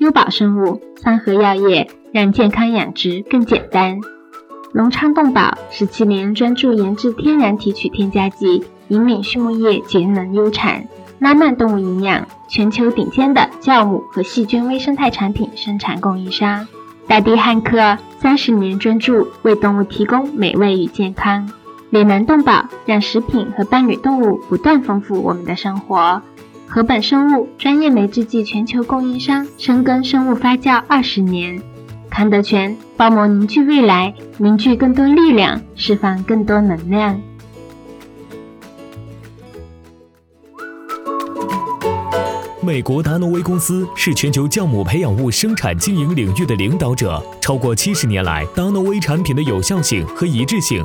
优宝生物，三和药业。让健康养殖更简单。隆昌动宝十七年专注研制天然提取添加剂，引领畜牧业节能优产。拉曼动物营养，全球顶尖的酵母和细菌微生态产品生产供应商。大地汉克三十年专注为动物提供美味与健康。脸南动宝让食品和伴侣动物不断丰富我们的生活。禾本生物专业酶制剂全球供应商，深耕生物发酵二十年。康德全包膜凝聚未来，凝聚更多力量，释放更多能量。美国达诺威公司是全球酵母培养物生产经营领域的领导者，超过七十年来，达诺威产品的有效性和一致性。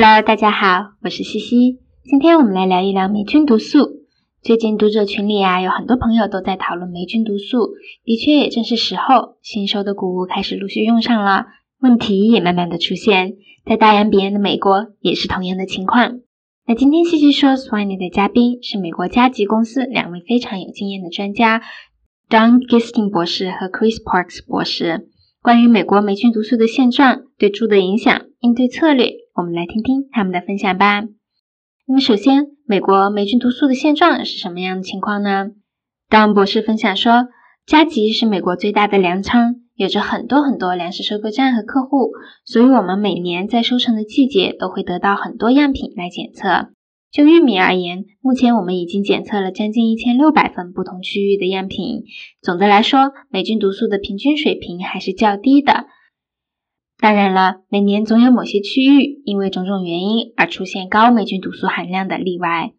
Hello，大家好，我是西西。今天我们来聊一聊霉菌毒素。最近读者群里啊，有很多朋友都在讨论霉菌毒素，的确也正是时候，新收的谷物开始陆续用上了，问题也慢慢的出现。在大洋彼岸的美国也是同样的情况。那今天西西说 Swine 的嘉宾是美国加吉公司两位非常有经验的专家，Don Gisting 博士和 Chris Parks 博士，关于美国霉菌毒素的现状、对猪的影响、应对策略。我们来听听他们的分享吧。那么，首先，美国霉菌毒素的现状是什么样的情况呢？当博士分享说，加吉是美国最大的粮仓，有着很多很多粮食收购站和客户，所以我们每年在收成的季节都会得到很多样品来检测。就玉米而言，目前我们已经检测了将近一千六百份不同区域的样品。总的来说，霉菌毒素的平均水平还是较低的。当然了，每年总有某些区域因为种种原因而出现高霉菌毒素含量的例外。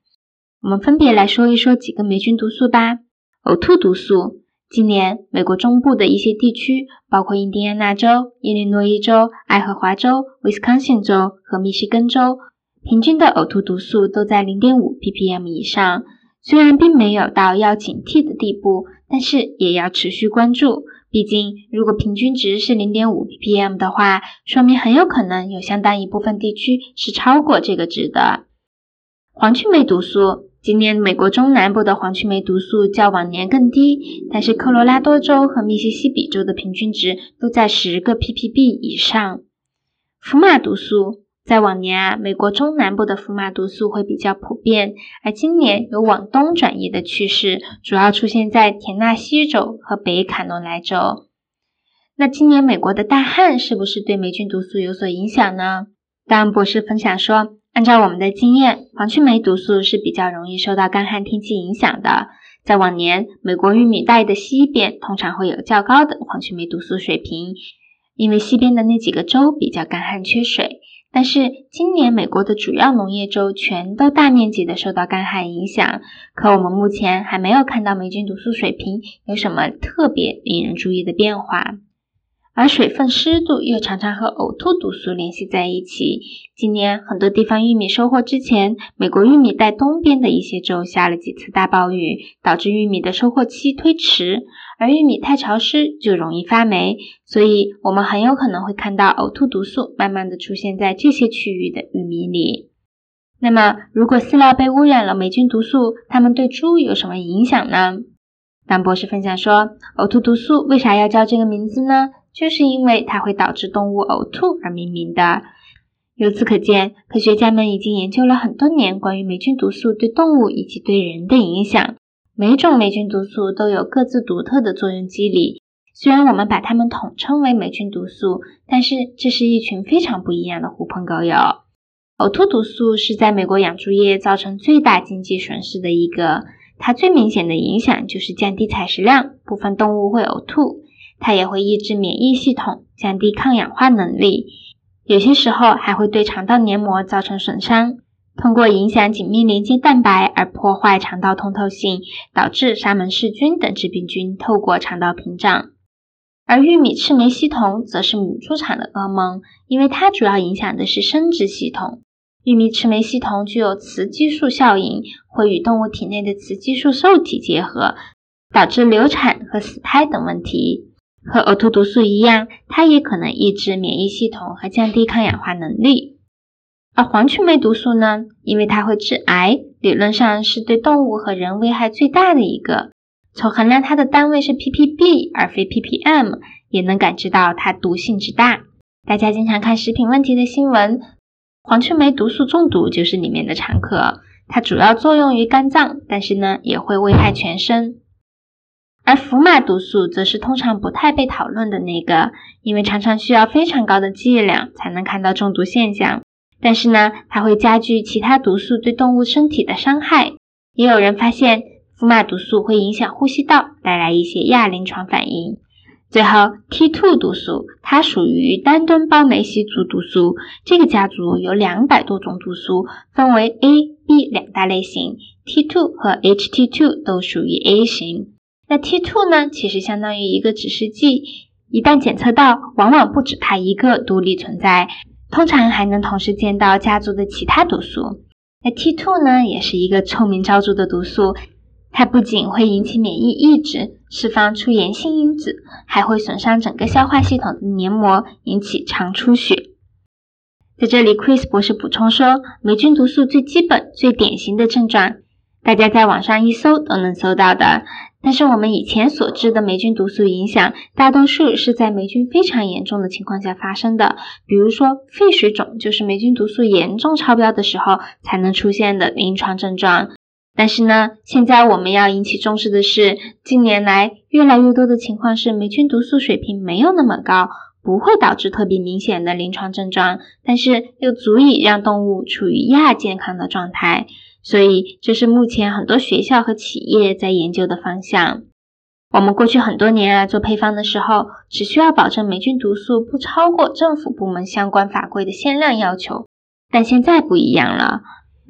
我们分别来说一说几个霉菌毒素吧。呕吐毒素，今年美国中部的一些地区，包括印第安纳州、伊利诺伊州、爱荷华州、威斯康星州和密西根州，平均的呕吐毒素都在零点五 ppm 以上。虽然并没有到要警惕的地步，但是也要持续关注。毕竟，如果平均值是零点五 ppm 的话，说明很有可能有相当一部分地区是超过这个值的。黄曲霉毒素，今年美国中南部的黄曲霉毒素较往年更低，但是科罗拉多州和密西西比州的平均值都在十个 ppb 以上。福马毒素。在往年啊，美国中南部的福马毒素会比较普遍，而今年有往东转移的趋势，主要出现在田纳西州和北卡罗来州。那今年美国的大旱是不是对霉菌毒素有所影响呢？当博士分享说，按照我们的经验，黄曲霉毒素是比较容易受到干旱天气影响的。在往年，美国玉米带的西边通常会有较高的黄曲霉毒素水平，因为西边的那几个州比较干旱缺水。但是今年美国的主要农业州全都大面积的受到干旱影响，可我们目前还没有看到霉菌毒素水平有什么特别令人注意的变化。而水分湿度又常常和呕吐毒素联系在一起。今年很多地方玉米收获之前，美国玉米带东边的一些州下了几次大暴雨，导致玉米的收获期推迟。而玉米太潮湿就容易发霉，所以我们很有可能会看到呕吐毒素慢慢的出现在这些区域的玉米里。那么，如果饲料被污染了霉菌毒素，它们对猪有什么影响呢？当博士分享说，呕吐毒素为啥要叫这个名字呢？就是因为它会导致动物呕吐而命名的。由此可见，科学家们已经研究了很多年关于霉菌毒素对动物以及对人的影响。每种霉菌毒素都有各自独特的作用机理，虽然我们把它们统称为霉菌毒素，但是这是一群非常不一样的狐朋狗友。呕吐毒素是在美国养猪业造成最大经济损失的一个，它最明显的影响就是降低采食量，部分动物会呕吐。它也会抑制免疫系统，降低抗氧化能力，有些时候还会对肠道黏膜造成损伤。通过影响紧密连接蛋白而破坏肠道通透性，导致沙门氏菌等致病菌透过肠道屏障。而玉米赤霉系统则是母猪场的噩梦，因为它主要影响的是生殖系统。玉米赤霉系统具有雌激素效应，会与动物体内的雌激素受体结合，导致流产和死胎等问题。和呕吐毒素一样，它也可能抑制免疫系统和降低抗氧化能力。而黄曲霉毒素呢？因为它会致癌，理论上是对动物和人危害最大的一个。从衡量它的单位是 ppb 而非 ppm，也能感知到它毒性之大。大家经常看食品问题的新闻，黄曲霉毒素中毒就是里面的常客。它主要作用于肝脏，但是呢，也会危害全身。而福马毒素则是通常不太被讨论的那个，因为常常需要非常高的剂量才能看到中毒现象。但是呢，它会加剧其他毒素对动物身体的伤害。也有人发现，福马毒素会影响呼吸道，带来一些亚临床反应。最后，T2 毒素，它属于单端胞酶系族毒素，这个家族有两百多种毒素，分为 A、B 两大类型，T2 和 HT2 都属于 A 型。那 T2 呢？其实相当于一个指示剂，一旦检测到，往往不止它一个独立存在，通常还能同时见到家族的其他毒素。那 T2 呢，也是一个臭名昭著的毒素，它不仅会引起免疫抑制，释放出炎性因子，还会损伤整个消化系统的黏膜，引起肠出血。在这里，Chris 博士补充说，霉菌毒素最基本、最典型的症状，大家在网上一搜都能搜到的。但是我们以前所知的霉菌毒素影响，大多数是在霉菌非常严重的情况下发生的，比如说肺水肿，就是霉菌毒素严重超标的时候才能出现的临床症状。但是呢，现在我们要引起重视的是，近年来越来越多的情况是霉菌毒素水平没有那么高，不会导致特别明显的临床症状，但是又足以让动物处于亚健康的状态。所以，这是目前很多学校和企业在研究的方向。我们过去很多年啊，做配方的时候，只需要保证霉菌毒素不超过政府部门相关法规的限量要求。但现在不一样了，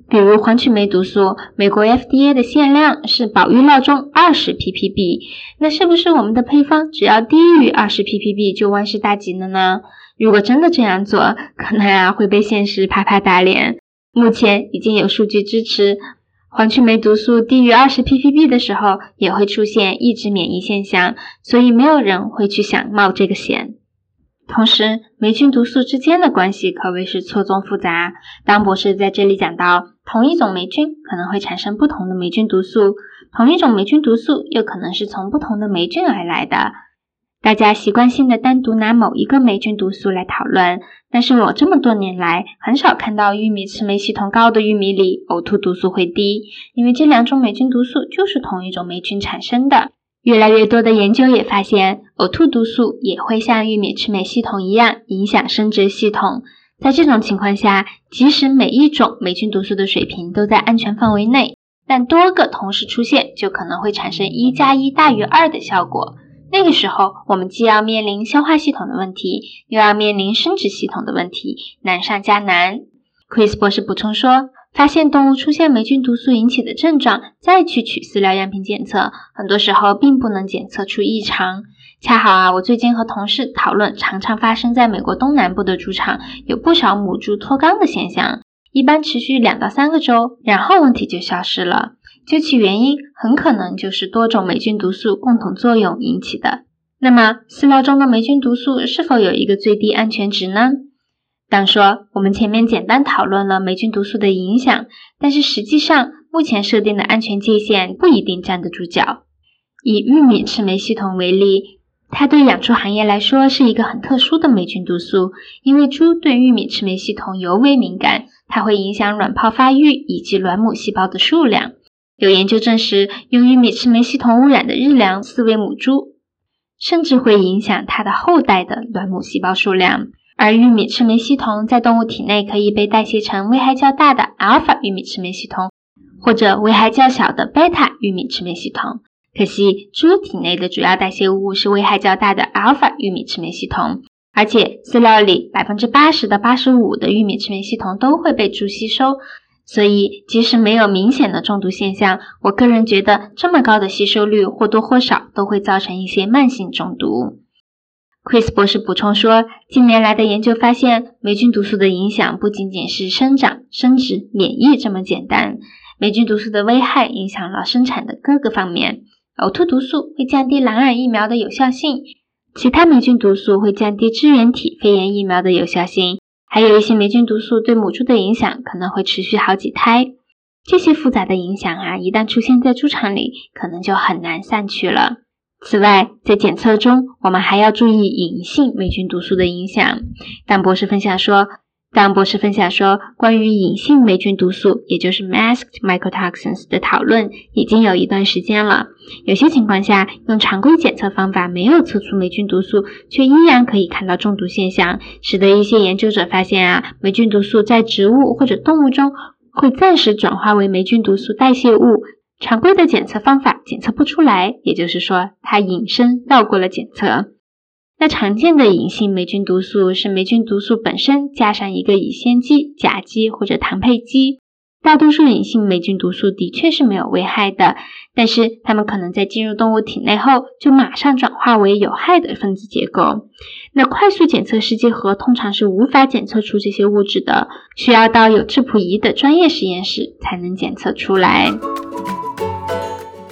比如黄曲霉毒素，美国 FDA 的限量是保育闹钟二十 ppb，那是不是我们的配方只要低于二十 ppb 就万事大吉了呢？如果真的这样做，可能啊会被现实拍拍打脸。目前已经有数据支持，黄曲霉毒素低于二十 ppb 的时候，也会出现抑制免疫现象，所以没有人会去想冒这个险。同时，霉菌毒素之间的关系可谓是错综复杂。当博士在这里讲到，同一种霉菌可能会产生不同的霉菌毒素，同一种霉菌毒素又可能是从不同的霉菌而来的。大家习惯性的单独拿某一个霉菌毒素来讨论，但是我这么多年来很少看到玉米赤霉系统高的玉米里呕吐毒素会低，因为这两种霉菌毒素就是同一种霉菌产生的。越来越多的研究也发现，呕吐毒素也会像玉米赤霉系统一样影响生殖系统。在这种情况下，即使每一种霉菌毒素的水平都在安全范围内，但多个同时出现就可能会产生一加一大于二的效果。那个时候，我们既要面临消化系统的问题，又要面临生殖系统的问题，难上加难。Chris 博士补充说，发现动物出现霉菌毒素引起的症状，再去取饲料样品检测，很多时候并不能检测出异常。恰好啊，我最近和同事讨论，常常发生在美国东南部的猪场，有不少母猪脱肛的现象，一般持续两到三个周，然后问题就消失了。究其原因，很可能就是多种霉菌毒素共同作用引起的。那么，饲料中的霉菌毒素是否有一个最低安全值呢？当说我们前面简单讨论了霉菌毒素的影响，但是实际上目前设定的安全界限不一定站得住脚。以玉米赤霉系统为例，它对养猪行业来说是一个很特殊的霉菌毒素，因为猪对玉米赤霉系统尤为敏感，它会影响卵泡发育以及卵母细胞的数量。有研究证实，由于米赤霉系统污染的日粮饲喂母猪，甚至会影响它的后代的卵母细胞数量。而玉米赤霉系统在动物体内可以被代谢成危害较大的阿尔法玉米赤霉系统，或者危害较小的贝塔玉米赤霉系统。可惜，猪体内的主要代谢物是危害较大的阿尔法玉米赤霉系统，而且饲料里百分之八十到八十五的玉米赤霉系统都会被猪吸收。所以，即使没有明显的中毒现象，我个人觉得这么高的吸收率或多或少都会造成一些慢性中毒。Chris 博士补充说，近年来的研究发现，霉菌毒素的影响不仅仅是生长、生殖、免疫这么简单。霉菌毒素的危害影响了生产的各个方面。呕吐毒素会降低蓝耳疫苗的有效性，其他霉菌毒素会降低支原体肺炎疫苗的有效性，还有一些霉菌毒素对母猪的影响可能会持续好几胎。这些复杂的影响啊，一旦出现在猪场里，可能就很难散去了。此外，在检测中，我们还要注意隐性霉菌毒素的影响。但博士分享说，当博士分享说，关于隐性霉菌毒素，也就是 masked mycotoxins 的讨论已经有一段时间了。有些情况下，用常规检测方法没有测出霉菌毒素，却依然可以看到中毒现象，使得一些研究者发现啊，霉菌毒素在植物或者动物中会暂时转化为霉菌毒素代谢物。常规的检测方法检测不出来，也就是说，它隐身绕过了检测。那常见的隐性霉菌毒素是霉菌毒素本身加上一个乙酰基、甲基或者糖配基。大多数隐性霉菌毒素的确是没有危害的，但是它们可能在进入动物体内后就马上转化为有害的分子结构。那快速检测试剂盒通常是无法检测出这些物质的，需要到有质谱仪的专业实验室才能检测出来。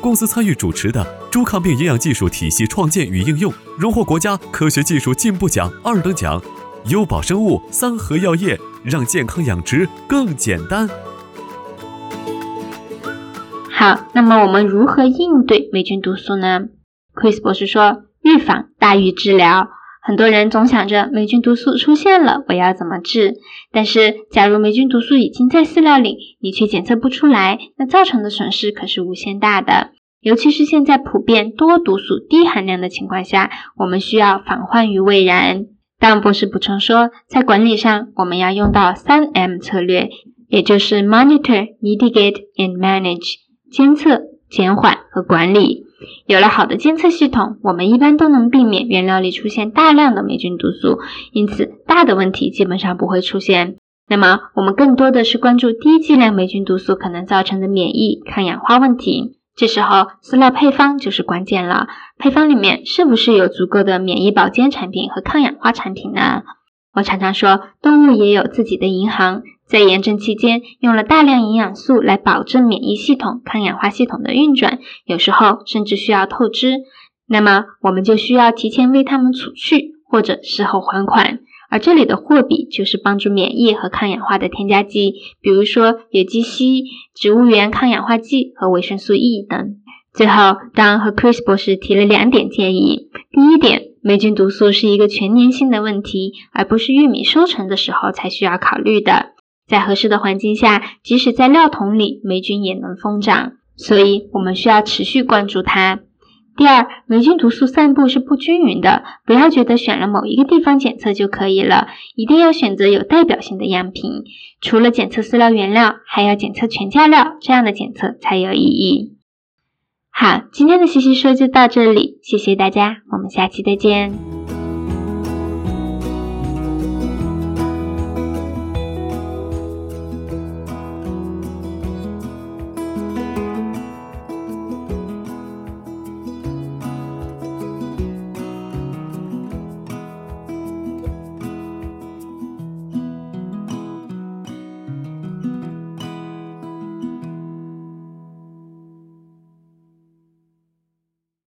公司参与主持的猪抗病营养技术体系创建与应用，荣获国家科学技术进步奖二等奖。优宝生物三和药业让健康养殖更简单。好，那么我们如何应对霉菌毒素呢？Chris 博士说，预防大于治疗。很多人总想着霉菌毒素出现了，我要怎么治？但是，假如霉菌毒素已经在饲料里，你却检测不出来，那造成的损失可是无限大的。尤其是现在普遍多毒素低含量的情况下，我们需要防患于未然。当博士补充说，在管理上，我们要用到三 M 策略，也就是 Monitor、Mitigate and Manage，监测、减缓和管理。有了好的监测系统，我们一般都能避免原料里出现大量的霉菌毒素，因此大的问题基本上不会出现。那么，我们更多的是关注低剂量霉菌毒素可能造成的免疫抗氧化问题。这时候，饲料配方就是关键了。配方里面是不是有足够的免疫保健产品和抗氧化产品呢？我常常说，动物也有自己的银行。在炎症期间，用了大量营养素来保证免疫系统、抗氧化系统的运转，有时候甚至需要透支。那么，我们就需要提前为它们储蓄，或者事后还款。而这里的货币就是帮助免疫和抗氧化的添加剂，比如说有机硒、植物源抗氧化剂和维生素 E 等。最后，当和 Chris 博士提了两点建议。第一点，霉菌毒素是一个全年性的问题，而不是玉米收成的时候才需要考虑的。在合适的环境下，即使在料桶里，霉菌也能疯长，所以我们需要持续关注它。第二，霉菌毒素散布是不均匀的，不要觉得选了某一个地方检测就可以了，一定要选择有代表性的样品。除了检测饲料原料，还要检测全价料，这样的检测才有意义。好，今天的西西说就到这里，谢谢大家，我们下期再见。